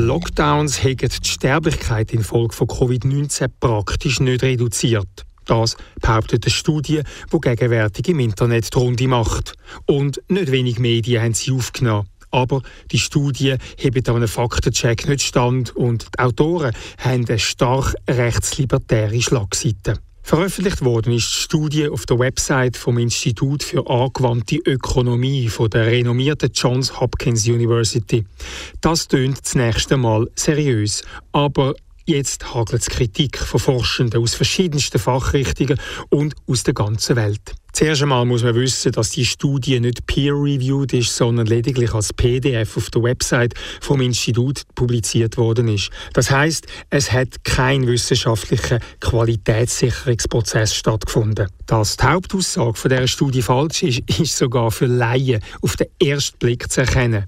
Lockdowns haben die Sterblichkeit infolge von Covid-19 praktisch nicht reduziert. Das behauptet eine Studie, die gegenwärtig im Internet die Runde macht. Und nicht wenig Medien haben sie aufgenommen. Aber die Studie hebt an einem Faktencheck nicht stand und die Autoren haben eine stark rechtslibertäre Schlagseite. Veröffentlicht worden ist die Studie auf der Website vom Institut für angewandte Ökonomie von der renommierten Johns Hopkins University. Das tönt das nächste Mal seriös, aber Jetzt hagelt es Kritik von Forschenden aus verschiedensten Fachrichtungen und aus der ganzen Welt. Zuerst einmal muss man wissen, dass die Studie nicht peer-reviewed ist, sondern lediglich als PDF auf der Website vom Institut publiziert worden ist. Das heißt, es hat kein wissenschaftlicher Qualitätssicherungsprozess stattgefunden. Dass die Hauptaussage von dieser Studie falsch ist, ist sogar für Laien auf den ersten Blick zu erkennen.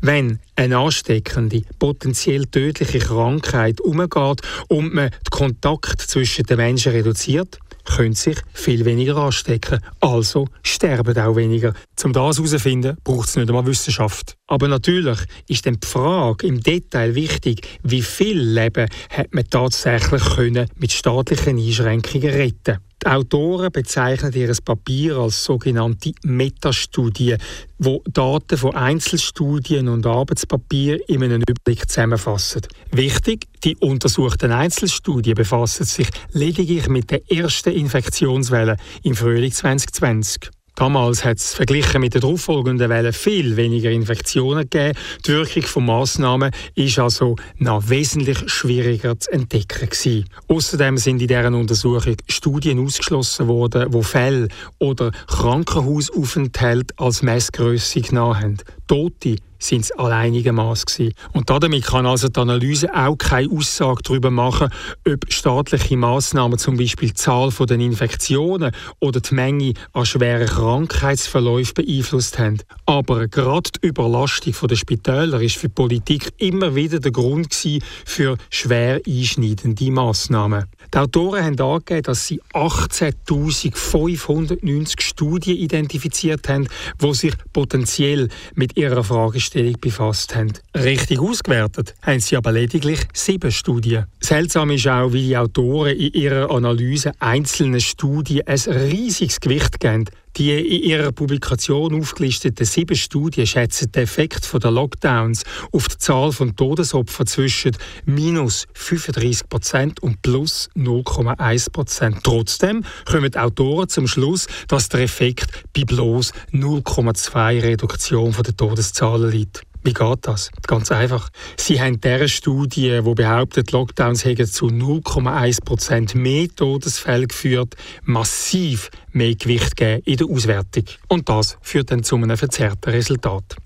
Wenn eine ansteckende, potenziell tödliche Krankheit umgeht und man den Kontakt zwischen den Menschen reduziert, können sich viel weniger anstecken, also sterben auch weniger. Um das herauszufinden, braucht es nicht einmal Wissenschaft. Aber natürlich ist dann die Frage im Detail wichtig, wie viel Leben hat man tatsächlich können mit staatlichen Einschränkungen retten die Autoren bezeichnen ihr Papier als sogenannte Metastudie, wo Daten von Einzelstudien und Arbeitspapier in einem Überblick zusammenfassen. Wichtig, die untersuchten Einzelstudien befassen sich lediglich mit der ersten Infektionswelle im Frühling 2020. Damals hat es verglichen mit den darauffolgenden Wellen viel weniger Infektionen gegeben. Die Wirkung von Massnahmen ist also noch wesentlich schwieriger zu entdecken. Außerdem sind in deren Untersuchung Studien ausgeschlossen worden, wo Fälle oder Krankenhausaufenthalte als Messgröße genommen haben. Tote sind es alleinige Maß gewesen. Und damit kann also die Analyse auch keine Aussage darüber machen, ob staatliche Maßnahmen zum Beispiel die Zahl der Infektionen oder die Menge an schweren Krankheitsverläufen beeinflusst haben. Aber gerade die Überlastung der Spitäler ist für die Politik immer wieder der Grund gewesen für schwer einschneidende Maßnahmen. Die Autoren haben angegeben, dass sie 18.590 Studien identifiziert haben, die sich potenziell mit ihrer Fragestellung befasst haben. Richtig ausgewertet haben sie aber lediglich sieben Studien. Seltsam ist auch, wie die Autoren in ihrer Analyse einzelnen Studien ein riesiges Gewicht geben. Die in ihrer Publikation aufgelisteten sieben Studien schätzen den Effekt der Lockdowns auf die Zahl von Todesopfern zwischen minus 35 Prozent und plus 0,1 Prozent. Trotzdem kommen die Autoren zum Schluss, dass der Effekt bei bloß 0,2 Reduktion der Todeszahlen liegt. Wie geht das? Ganz einfach. Sie haben diese Studie, die behauptet, Lockdowns hätten zu 0,1% mehr Todesfälle geführt, massiv mehr Gewicht gegeben in der Auswertung. Und das führt dann zu einem verzerrten Resultat.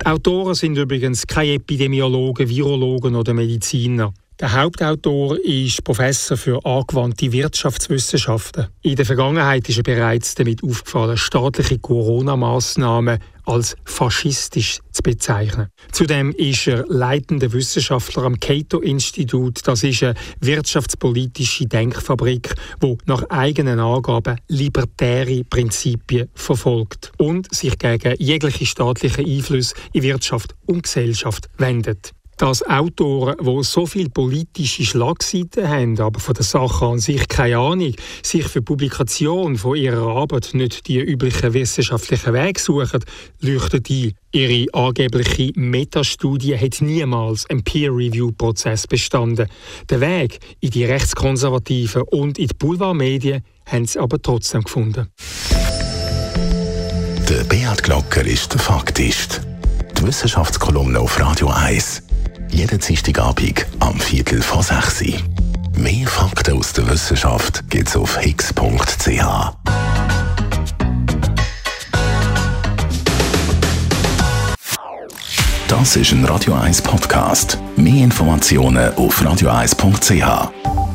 Die Autoren sind übrigens keine Epidemiologen, Virologen oder Mediziner. Der Hauptautor ist Professor für angewandte Wirtschaftswissenschaften. In der Vergangenheit ist er bereits damit aufgefallen, staatliche Corona-Maßnahmen als faschistisch zu bezeichnen. Zudem ist er leitender Wissenschaftler am Cato-Institut. Das ist eine wirtschaftspolitische Denkfabrik, wo nach eigenen Angaben libertäre Prinzipien verfolgt und sich gegen jegliche staatliche Einfluss in Wirtschaft und Gesellschaft wendet dass Autoren, die so viele politische Schlagseiten haben, aber von der Sache an sich keine Ahnung, sich für die Publikation von ihrer Arbeit nicht die üblichen wissenschaftlichen Wege suchen, leuchtet ein. Ihre angebliche Metastudie hat niemals einen Peer-Review-Prozess bestanden. Der Weg in die rechtskonservativen und in die Boulevardmedien haben sie aber trotzdem gefunden. Der Beat Glocker ist der Faktist. Die Wissenschaftskolumne auf Radio 1 jeden Dienstagabend am Viertel vor sechs. Mehr Fakten aus der Wissenschaft gibt's auf higgs.ch. Das ist ein Radio 1 Podcast. Mehr Informationen auf radio1.ch.